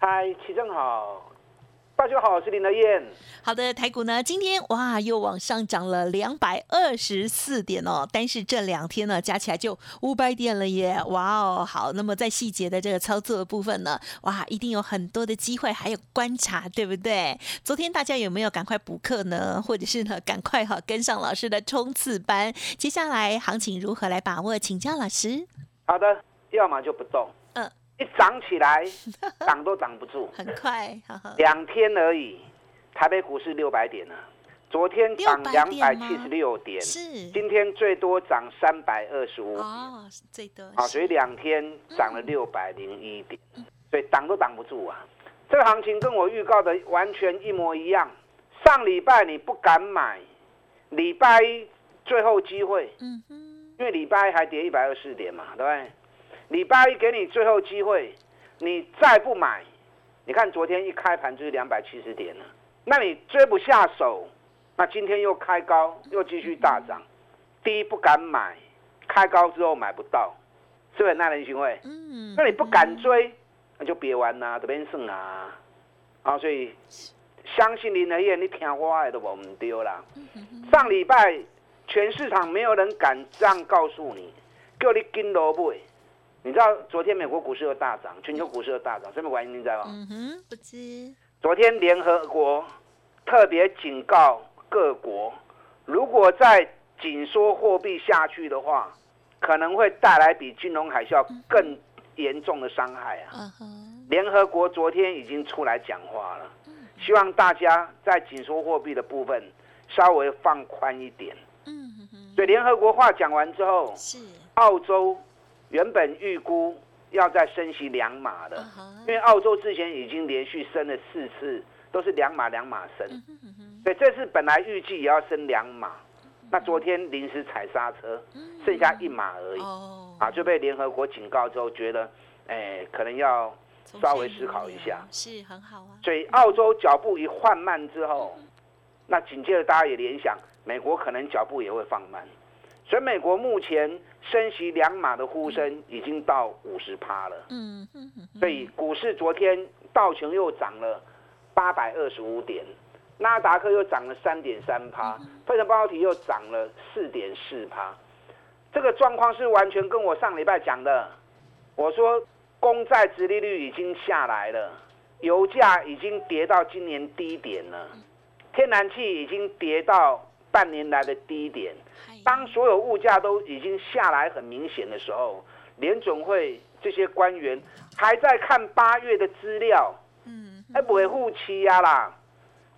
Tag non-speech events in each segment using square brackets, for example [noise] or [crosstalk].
嗨，齐正好，大家好，我是林德燕。好的，台股呢，今天哇又往上涨了两百二十四点哦，但是这两天呢加起来就五百点了耶，哇哦，好，那么在细节的这个操作的部分呢，哇，一定有很多的机会，还有观察，对不对？昨天大家有没有赶快补课呢？或者是呢，赶快哈跟上老师的冲刺班？接下来行情如何来把握？请教老师。好的，要么就不动。一涨起来，挡都挡不住，[laughs] 很快，两天而已，台北股市六百点呢，昨天涨两百七十六点，是，今天最多涨三百二十五，哦，最多，啊，所以两天涨了六百零一点，所以挡都挡不住啊，这个行情跟我预告的完全一模一样，上礼拜你不敢买，礼拜一最后机会，嗯哼，因为礼拜一还跌一百二十点嘛，对不对？礼拜一给你最后机会，你再不买，你看昨天一开盘就是两百七十点了，那你追不下手，那今天又开高，又继续大涨，第一不敢买，开高之后买不到，是不是耐人寻味？嗯，那你不敢追，那就别玩啦，这边胜啊，啊，所以相信林德燕，你听话的都我们丢啦。上礼拜全市场没有人敢这样告诉你，叫你跟萝卜。你知道昨天美国股市又大涨，全球股市又大涨，什么原因？你知道吗？嗯哼，不知。昨天联合国特别警告各国，如果再紧缩货币下去的话，可能会带来比金融海啸更严重的伤害啊。嗯哼。联合国昨天已经出来讲话了，希望大家在紧缩货币的部分稍微放宽一点。嗯哼。所以联合国话讲完之后，是澳洲。原本预估要再升息两码的，因为澳洲之前已经连续升了四次，都是两码两码升，所以这次本来预计也要升两码，那昨天临时踩刹车，剩下一码而已，啊，就被联合国警告之后，觉得，哎，可能要稍微思考一下，是很好啊。所以澳洲脚步一缓慢之后，那紧接着大家也联想，美国可能脚步也会放慢。所以美国目前升息两码的呼声已经到五十趴了。嗯嗯所以股市昨天道琼又涨了八百二十五点，纳达克又涨了三点三趴，费城半导体又涨了四点四趴。这个状况是完全跟我上礼拜讲的，我说公债殖利率已经下来了，油价已经跌到今年低点了，天然气已经跌到半年来的低点。当所有物价都已经下来很明显的时候，联准会这些官员还在看八月的资料，嗯，还不会护期呀啦。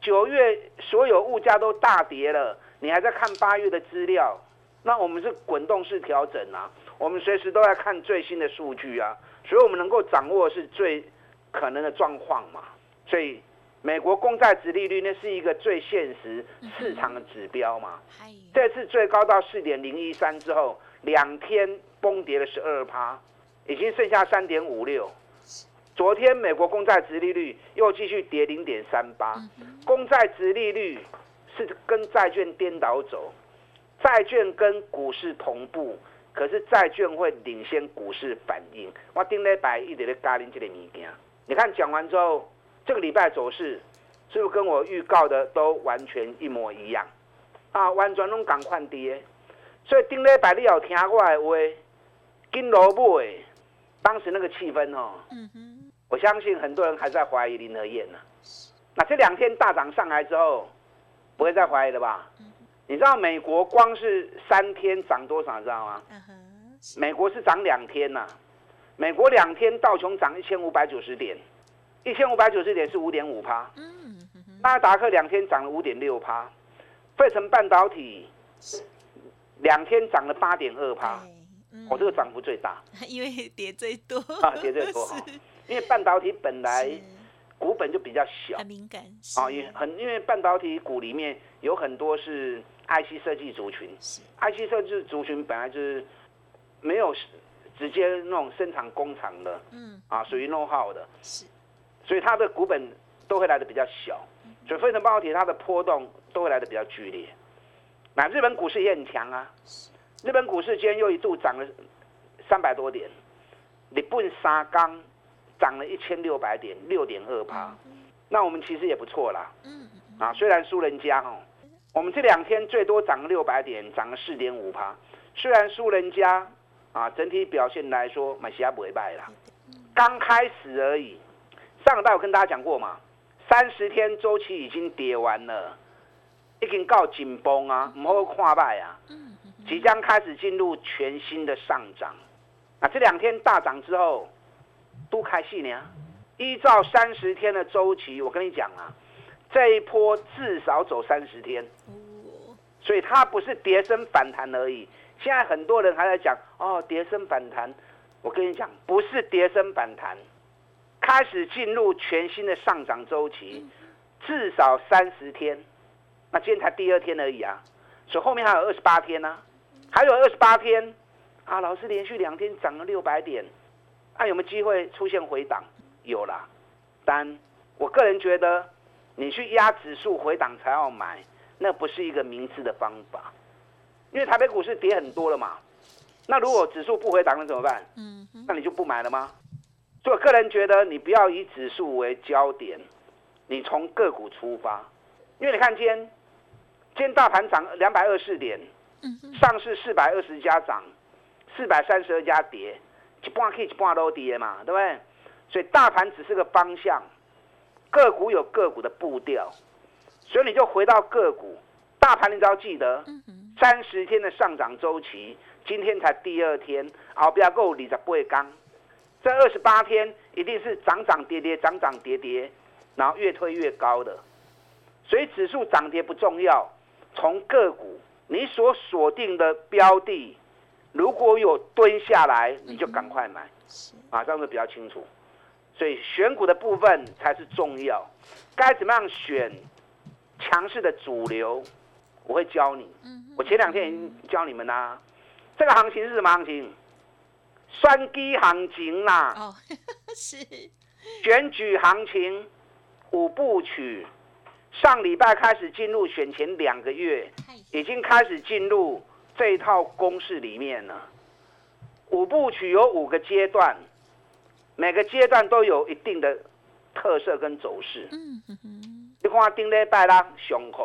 九月所有物价都大跌了，你还在看八月的资料？那我们是滚动式调整啊，我们随时都在看最新的数据啊，所以我们能够掌握是最可能的状况嘛，所以。美国公债殖利率那是一个最现实市场的指标嘛？这次最高到四点零一三之后，两天崩跌了十二趴，已经剩下三点五六。昨天美国公债殖利率又继续跌零点三八，公债殖利率是跟债券颠倒走，债券跟股市同步，可是债券会领先股市反应。我顶礼拜一直在加您这个物件，你看讲完之后。这个礼拜走势是不是跟我预告的都完全一模一样？啊，完全拢赶快跌，所以顶礼拜你有听我的话，金萝卜诶，当时那个气氛哦，我相信很多人还在怀疑林和燕呢。那这两天大涨上来之后，不会再怀疑了吧？你知道美国光是三天涨多少，知道吗？美国是涨两天呐，美国两天道琼涨一千五百九十点。一千五百九十点是五点五趴，嗯，纳达克两天涨了五点六趴，费城半导体两天涨了八点二趴，我这个涨幅最大，[laughs] 因为跌最多。啊，跌最多 [laughs] 因为半导体本来股本就比较小。很敏感啊，是也很因为半导体股里面有很多是 IC 设计族群是，IC 设计族群。本来就是。没有直接那种生产工厂的嗯啊，属于 know how 的，是所以它的股本都会来的比较小，所以非成半导体它的波动都会来的比较剧烈。那日本股市也很强啊，日本股市今天又一度涨了三百多点，日本沙钢涨了一千六百点，六点二趴。那我们其实也不错啦，嗯啊，虽然输人家哦，我们这两天最多涨了六百点，涨了四点五趴。虽然输人家啊，整体表现来说，买西亚不会败啦，刚开始而已。上个拜我跟大家讲过嘛，三十天周期已经跌完了，已经告紧绷啊，唔好看败啊，嗯即将开始进入全新的上涨。啊，这两天大涨之后，都开戏呢。依照三十天的周期，我跟你讲啊，这一波至少走三十天，哦所以它不是跌升反弹而已。现在很多人还在讲哦，跌升反弹，我跟你讲，不是跌升反弹，开始进入全新的上涨周期，至少三十天。那今天才第二天而已啊，所以后面还有二十八天呢、还有二十八天啊！老师连续两天涨了六百点，啊，有没有机会出现回档？有啦，但我个人觉得，你去压指数回档才要买，那不是一个明智的方法，因为台北股市跌很多了嘛。那如果指数不回档了怎么办？嗯那你就不买了吗？所以我个人觉得，你不要以指数为焦点，你从个股出发，因为你看今天，今天大盘涨两百二十点，嗯上市四百二十家涨，四百三十二家跌，一半可以一半都跌嘛，对不对？所以大盘只是个方向，个股有个股的步调，所以你就回到个股，大盘你只要记得，三十天的上涨周期，今天才第二天，后边够二十八缸，这二十八天一定是涨涨跌跌，涨涨跌跌，然后越推越高的。所以指数涨跌不重要，从个股你所锁定的标的，如果有蹲下来，你就赶快买啊，这样子比较清楚。所以选股的部分才是重要，该怎么样选强势的主流，我会教你。嗯我前两天已经教你们啦、这个行情是什么行情？双低行情啦、哦 [laughs] 是。选举行情五部曲，上礼拜开始进入选前两个月，已经开始进入这一套公式里面了。五部曲有五个阶段，每个阶段都有一定的特色跟走势。嗯哼哼。你看顶礼拜啦上课，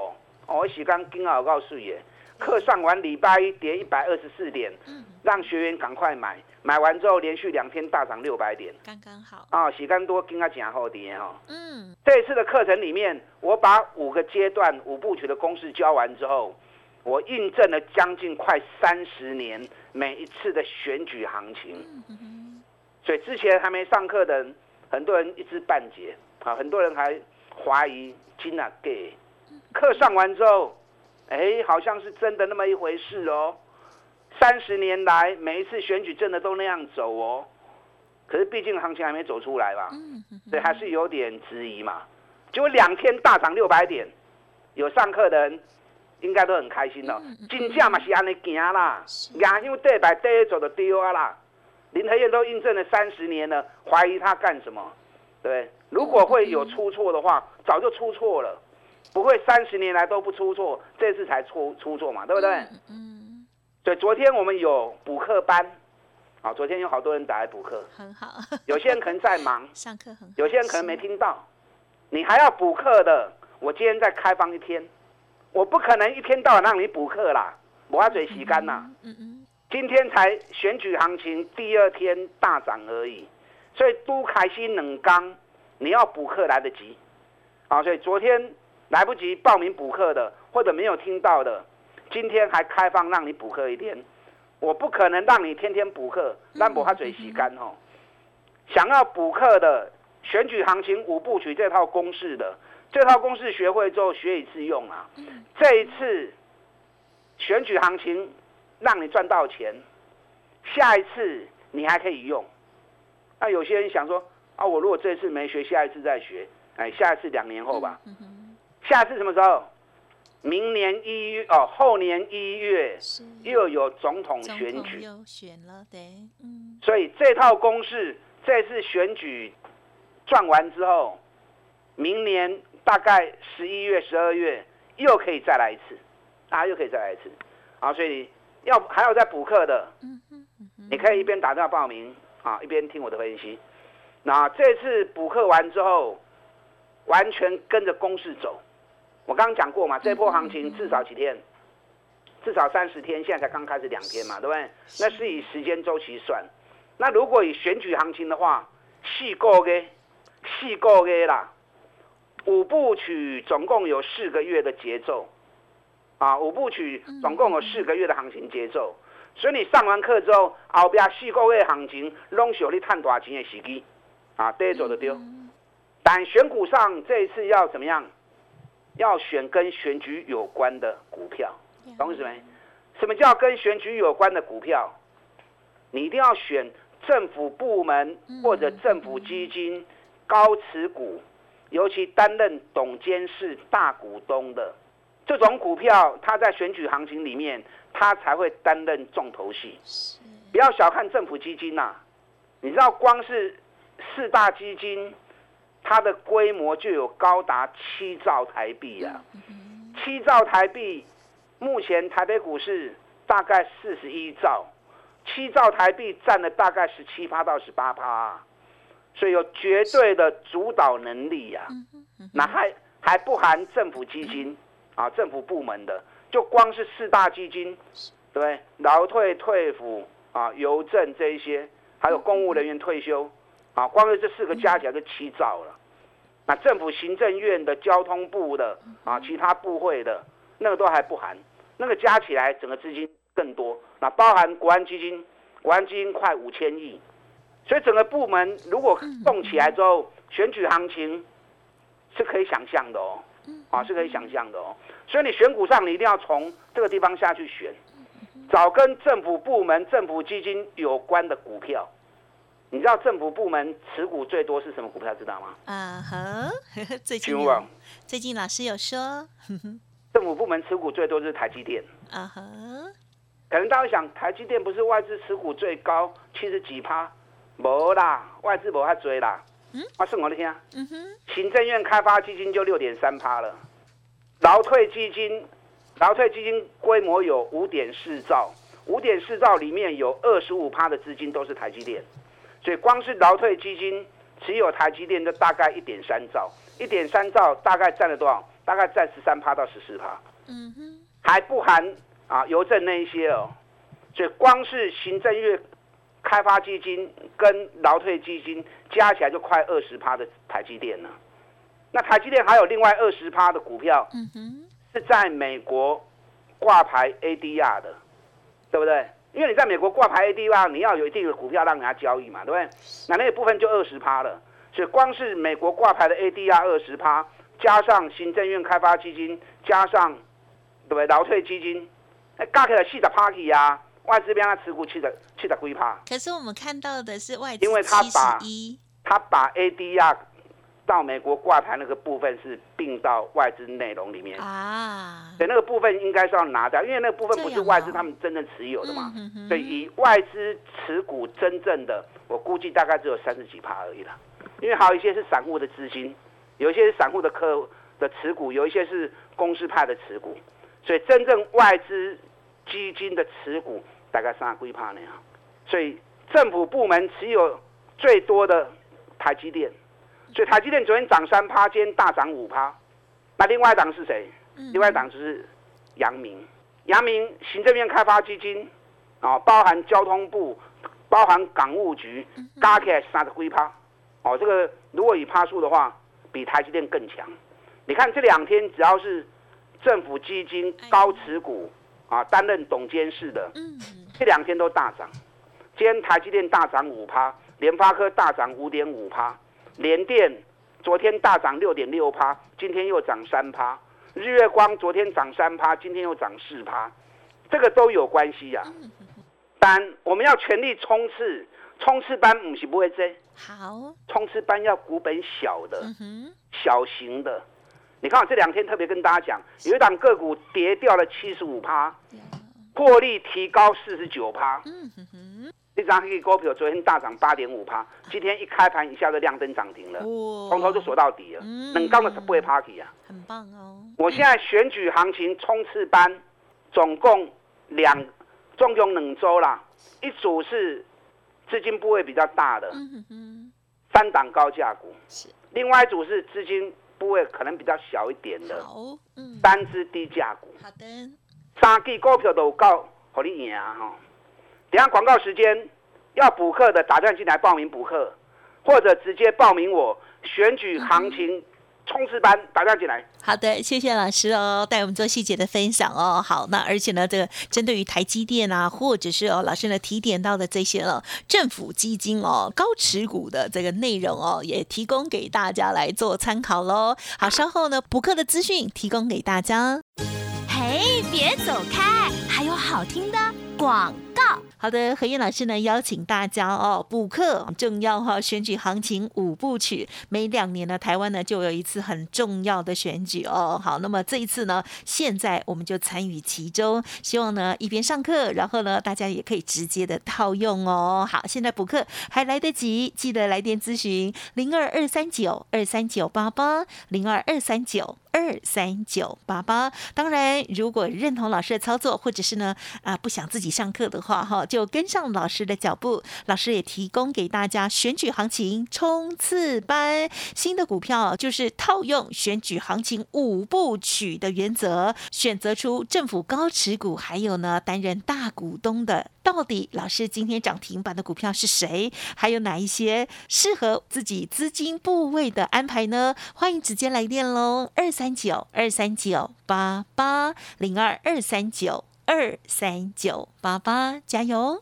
哦，我时间今好告诉耶，课上完礼拜一跌一百二十四点，嗯让学员赶快买，买完之后连续两天大涨六百点，刚刚好啊、洗干多今啊真好跌哈。嗯这次的课程里面，我把五个阶段五部曲的公式教完之后，我印证了将近快三十年每一次的选举行情。所以之前还没上课的人，很多人一知半解啊，很多人还怀疑金啊给。课上完之后，哎，好像是真的那么一回事哦。三十年来，每一次选举真的都那样走哦。可是毕竟行情还没走出来吧，嗯哼哼所以还是有点质疑嘛。结果两天大涨六百点，有上课的人应该都很开心哦。金价嘛是安尼行啦，是牙香对摆对走的丢啊啦。林和燕都印证了三十年了，怀疑他干什么？对？如果会有出错的话，早就出错了，不会三十年来都不出错，这次才出出错嘛，对不对？嗯嗯。所以昨天我们有补课班，啊，昨天有好多人打来补课，很好。有些人可能在忙，[laughs] 上课很好。有些人可能没听到，你还要补课的，我今天再开放一天，我不可能一天到晚让你补课啦，我要嘴洗干啦。嗯嗯今天才选举行情第二天大涨而已，所以都开心冷刚，你要补课来得及，啊，所以昨天来不及报名补课的，或者没有听到的，今天还开放让你补课一天，我不可能让你天天补课，让我他嘴洗干哦。想要补课的，选举行情五部曲这套公式的，这套公式学会之后学以致用啊。这一次选举行情让你赚到钱，下一次你还可以用。那有些人想说，啊，我如果这次没学，下一次再学，哎，下一次两年后吧。下次什么时候？明年一月哦，后年一月又有总统选举，又选了，对，嗯。所以这套公式，这次选举转完之后，明年大概十一月、十二月又可以再来一次，啊，又可以再来一次，啊，所以要还有在补课的，你可以一边打电话报名啊，一边听我的分析。那这次补课完之后，完全跟着公式走。我刚刚讲过嘛，这波行情至少几天，至少三十天，现在才刚开始两天嘛，对不对？那是以时间周期算。那如果以选举行情的话，四个月，四个月啦，五部曲总共有四个月的节奏，啊，五部曲总共有四个月的行情节奏。所以你上完课之后，后边四个月行情拢是有你赚大钱的时机，啊，跌走的丢。但选股上这一次要怎么样？要选跟选举有关的股票，懂意思没？什么叫跟选举有关的股票？你一定要选政府部门或者政府基金高持股，尤其担任董监事大股东的这种股票，它在选举行情里面，它才会担任重头戏。不要小看政府基金呐，你知道光是四大基金。它的规模就有高达七兆台币啊，七兆台币，目前台北股市大概四十一兆，七兆台币占了大概十七趴到十八趴，所以有绝对的主导能力呀。那还还不含政府基金啊，政府部门的，就光是四大基金，对劳退退抚啊，邮政这一些，还有公务人员退休。啊，光是这四个加起来就七兆了。那政府行政院的交通部的啊，其他部会的那个都还不含，那个加起来整个资金更多。那包含国安基金，国安基金快五千亿，所以整个部门如果动起来之后，选举行情是可以想象的哦，啊是可以想象的哦。所以你选股上，你一定要从这个地方下去选，找跟政府部门、政府基金有关的股票。你知道政府部门持股最多是什么股票？知道吗？啊哈，[laughs] 最近最近老师有说，政府部门持股最多是台积电。啊哈，可能大家想，台积电不是外资持股最高七十几趴？没啦，外资没太追啦。嗯，我算我的听。嗯哼，行政院开发基金就六点三趴了，劳退基金，劳退基金规模有五点四兆，五点四兆里面有二十五趴的资金都是台积电。所以光是劳退基金持有台积电就大概一点三兆，一点三兆大概占了多少？大概占十三趴到十四趴。嗯哼，还不含啊邮政那一些哦。所以光是行政院开发基金跟劳退基金加起来就快二十趴的台积电了。那台积电还有另外二十趴的股票，嗯哼，是在美国挂牌 ADR 的，对不对？因为你在美国挂牌 ADR，你要有一定的股票让人家交易嘛，对不对？那那个部分就二十趴了，所以光是美国挂牌的 ADR 二十趴，加上行政院开发基金，加上对不对？劳退基金，那，加起来四十趴去呀，外资边他持股七十七十几趴。可是我们看到的是外资因为他把他把 ADR。到美国挂牌那个部分是并到外资内容里面。啊，对，那个部分应该是要拿掉，因为那个部分不是外资他们真正持有的嘛，所以以外资持股真正的，我估计大概只有三十几趴而已了，因为还有一些是散户的资金，有一些是散户的客的持股，有一些是公司派的持股，所以真正外资基金的持股大概三十几趴那样，所以政府部门持有最多的台积电。所以台积电昨天涨三趴，今天大涨五趴。那另外一档是谁？另外一档就是阳明。阳明行政院开发基金啊，包含交通部、包含港务局，加起来三十几趴。哦，这个如果以趴数的话，比台积电更强。你看这两天只要是政府基金高持股啊，担任董监事的，这两天都大涨。今天台积电大涨五趴，联发科大涨五点五趴。联电昨天大涨六点六趴，今天又涨三趴。日月光昨天涨三趴，今天又涨四趴，这个都有关系呀。[laughs] 但我们要全力冲刺，冲刺班不是不会追好，冲刺班要股本小的、嗯，小型的。你看我这两天特别跟大家讲，有一档个股跌掉了七十五趴，获利提高四十九趴。嗯哼哼，一张黑股票昨天大涨八点五趴，今天一开盘一下就亮灯涨停了，哇从头就锁到底了，嗯能刚的是不会 party 啊。很棒哦，我现在选举行情冲刺班，总共两，总共两周啦，一组是资金部位比较大的三档高价股是，另外一组是资金部位可能比较小一点的好，嗯，单只低价股。好的，三支股票都有够，互你赢啊吼！等一下广告时间，要补课的打电话进来报名补课，或者直接报名我选举行情冲刺班，打电话进来。好的，谢谢老师哦，带我们做细节的分享哦。好，那而且呢，这个针对于台积电啊，或者是哦老师呢提点到的这些哦政府基金哦高持股的这个内容哦，也提供给大家来做参考喽。好，稍后呢补课的资讯提供给大家。嘿，别走开，还有好听的广告。好的，何燕老师呢邀请大家哦补课重要哈、选举行情五部曲，每两年呢台湾呢就有一次很重要的选举哦。好，那么这一次呢，现在我们就参与其中，希望呢一边上课，然后呢大家也可以直接的套用哦。好，现在补课还来得及，记得来电咨询零二二三九二三九八八零二二三九。二三九八八。当然，如果认同老师的操作，或者是呢啊不想自己上课的话，哈，就跟上老师的脚步。老师也提供给大家选举行情冲刺班，新的股票就是套用选举行情五部曲的原则，选择出政府高持股，还有呢担任大股东的。到底老师今天涨停板的股票是谁？还有哪一些适合自己资金部位的安排呢？欢迎直接来电喽，二三九二三九八八零二二三九二三九八八，加油！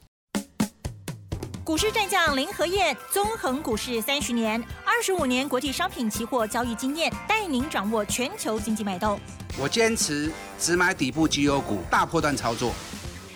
股市战将林和燕，纵横股市三十年，二十五年国际商品期货交易经验，带您掌握全球经济脉动。我坚持只买底部绩优股，大波段操作。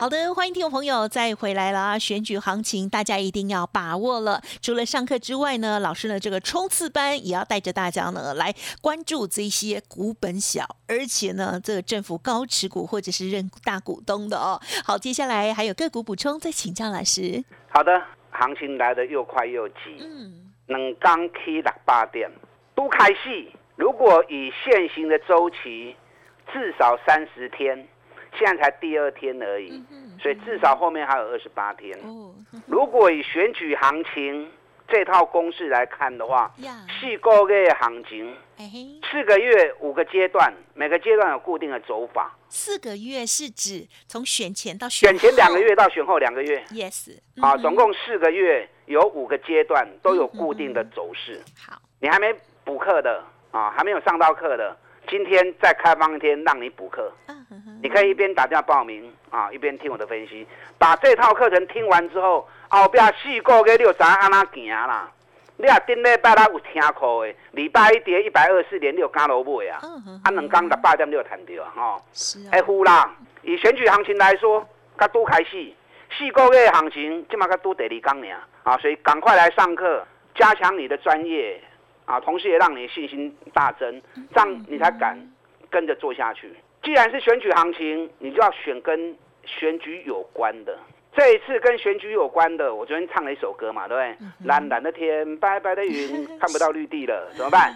好的，欢迎听众朋友再回来啦。选举行情大家一定要把握了。除了上课之外呢，老师呢这个冲刺班也要带着大家呢来关注这些股本小，而且呢这个政府高持股或者是认大股东的哦。好，接下来还有个股补充，再请教老师。好的，行情来的又快又急，嗯，能刚 K 六八点都开戏。如果以现行的周期，至少三十天，现在才第二天而已，所以至少后面还有二十八天。哦。[laughs] 如果以选举行情这套公式来看的话，呀，四个月行情，四个月五个阶段，每个阶段有固定的走法。四个月是指从选前到选前两个月到选后两个月，，yes，啊，总共四个月，有五个阶段，都有固定的走势。好，你还没补课的啊，还没有上到课的，今天再开放一天让你补课。嗯你可以一边打电话报名啊，一边听我的分析。把这套课程听完之后，后边四个月你就知影安怎行啦。你啊顶礼拜六有听课的，礼拜一跌一百二四点，你就敢落买啊。啊，两天六百点你就赚到啊，吼。是啊哎，呼啦！以选举行情来说，甲拄开始，四个月的行情，即马甲拄第二天尔啊，所以赶快来上课，加强你的专业啊，同时也让你信心大增，这样你才敢跟着做下去。既然是选举行情，你就要选跟选举有关的。这一次跟选举有关的，我昨天唱了一首歌嘛，对不对？蓝蓝的天，白白的云，[laughs] 看不到绿地了，怎么办？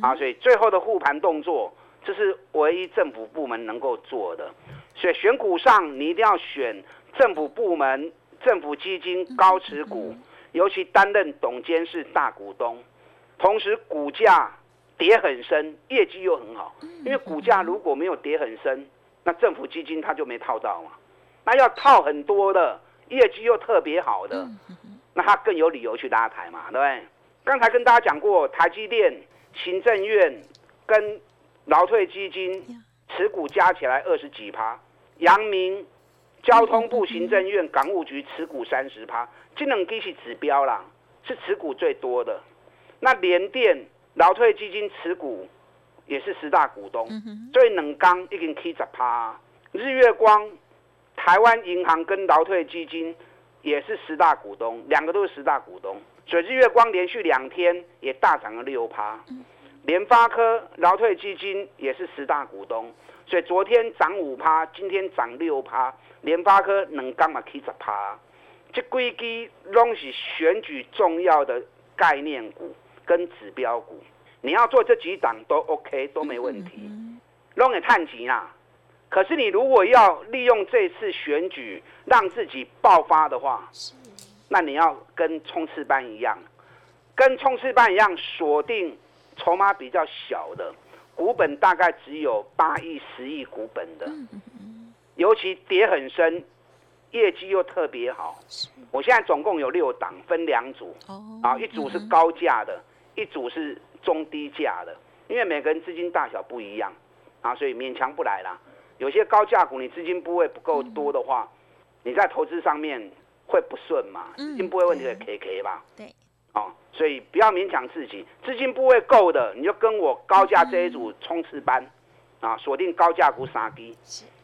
啊，所以最后的护盘动作，这是唯一政府部门能够做的。所以选股上，你一定要选政府部门、政府基金高持股，尤其担任董监事大股东，同时股价跌很深，业绩又很好。因为股价如果没有跌很深，那政府基金它就没套到嘛。那要套很多的，业绩又特别好的，那它更有理由去拉抬嘛，对不对？刚才跟大家讲过，台积电、行政院跟劳退基金持股加起来二十几趴，阳明交通部行政院港务局持股三十趴，这两支是指标啦，是持股最多的。那联电、劳退基金持股也是十大股东，所以冷刚已经 K 十趴。日月光、台湾银行跟劳退基金也是十大股东，两个都是十大股东。所以日月光连续两天也大涨了六趴。联发科、劳退基金也是十大股东，所以昨天涨五趴，今天涨六趴。联发科能刚嘛 K 十趴，这几支拢是选举重要的概念股跟指标股，你要做这几档都 OK 都没问题，弄也探级啦。可是你如果要利用这次选举让自己爆发的话，那你要跟冲刺班一样，跟冲刺班一样锁定。筹码比较小的股本，大概只有八亿、十亿股本的，尤其跌很深，业绩又特别好。我现在总共有六档，分两组，啊，一组是高价的，一组是中低价的。因为每个人资金大小不一样，啊，所以勉强不来啦。有些高价股，你资金部位不够多的话，你在投资上面会不顺嘛？资金部位问题的 KK 吧？对。哦，所以不要勉强自己，资金部位够的，你就跟我高价这一组冲刺班，啊，锁定高价股杀低。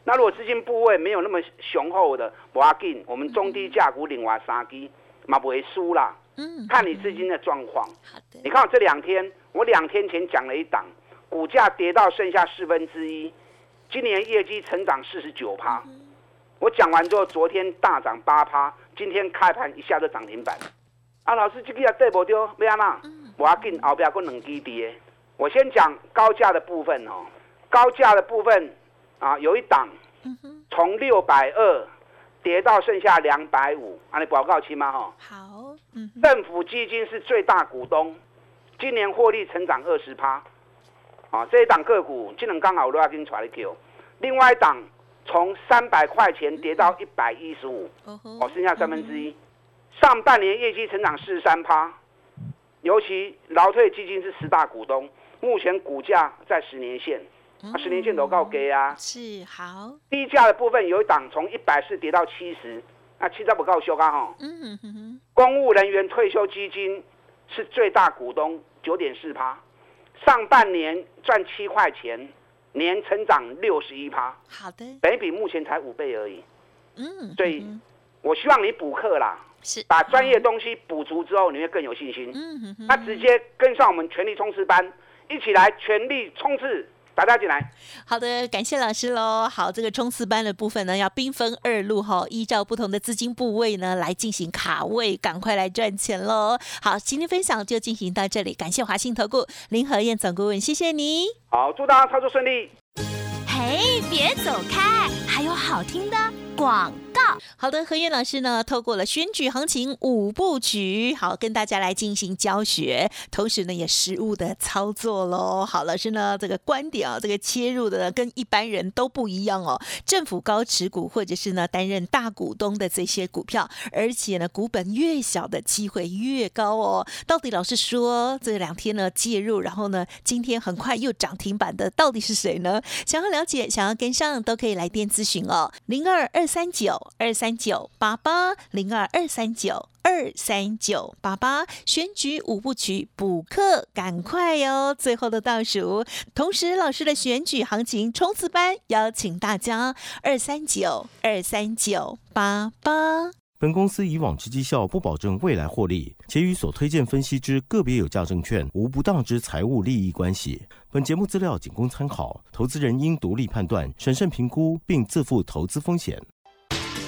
那如果资金部位没有那么雄厚的，不要紧，我们中低价股另外杀低，嘛不会输啦。嗯，看你资金的状况。好的。你看我这两天，我两天前讲了一档，股价跌到剩下四分之一，今年业绩成长四十九趴。我讲完之后，昨天大涨八趴，今天开盘一下就涨停板。啊，老师，这个也对不丢，没安那，我要紧后边还两支跌。我先讲高价的部分哦，高价的部分啊，有一档从六百二跌到剩下两百五，啊，你报告期吗？哈，好，政府基金是最大股东，今年获利成长二十趴，啊，这一档个股今能刚好都要给你传一 Q，另外一档从三百块钱跌到一百一十五，哦，剩下三分之一。上半年业绩成长四十三趴，尤其劳退基金是十大股东，目前股价在十年线，十年线都告给啊。是好。低价的部分有一档从一百四跌到七十，那七十不够修啊哈。嗯哼哼。公务人员退休基金是最大股东，九点四趴，上半年赚七块钱，年成长六十一趴。好的。本比目前才五倍而已。嗯。所以，我希望你补课啦。是把专业东西补足之后，你会更有信心。嗯哼哼。那直接跟上我们全力冲刺班，一起来全力冲刺，大家进来。好的，感谢老师喽。好，这个冲刺班的部分呢，要兵分二路哈，依照不同的资金部位呢来进行卡位，赶快来赚钱喽。好，今天分享就进行到这里，感谢华信投顾林和燕总顾问，谢谢你。好，祝大家操作顺利。嘿，别走开，还有好听的广。好的，何燕老师呢，透过了选举行情五部曲，好跟大家来进行教学，同时呢也实物的操作喽。好，老师呢这个观点啊，这个切入的跟一般人都不一样哦。政府高持股或者是呢担任大股东的这些股票，而且呢股本越小的机会越高哦。到底老师说这两天呢介入，然后呢今天很快又涨停板的到底是谁呢？想要了解，想要跟上都可以来电咨询哦，零二二三九二。二三九八八零二二三九二三九八八选举五部曲补课，赶快哟！最后的倒数，同时老师的选举行情冲刺班邀请大家二三九二三九八八。本公司以往之绩效不保证未来获利，且与所推荐分析之个别有价证券无不当之财务利益关系。本节目资料仅供参考，投资人应独立判断、审慎评估，并自负投资风险。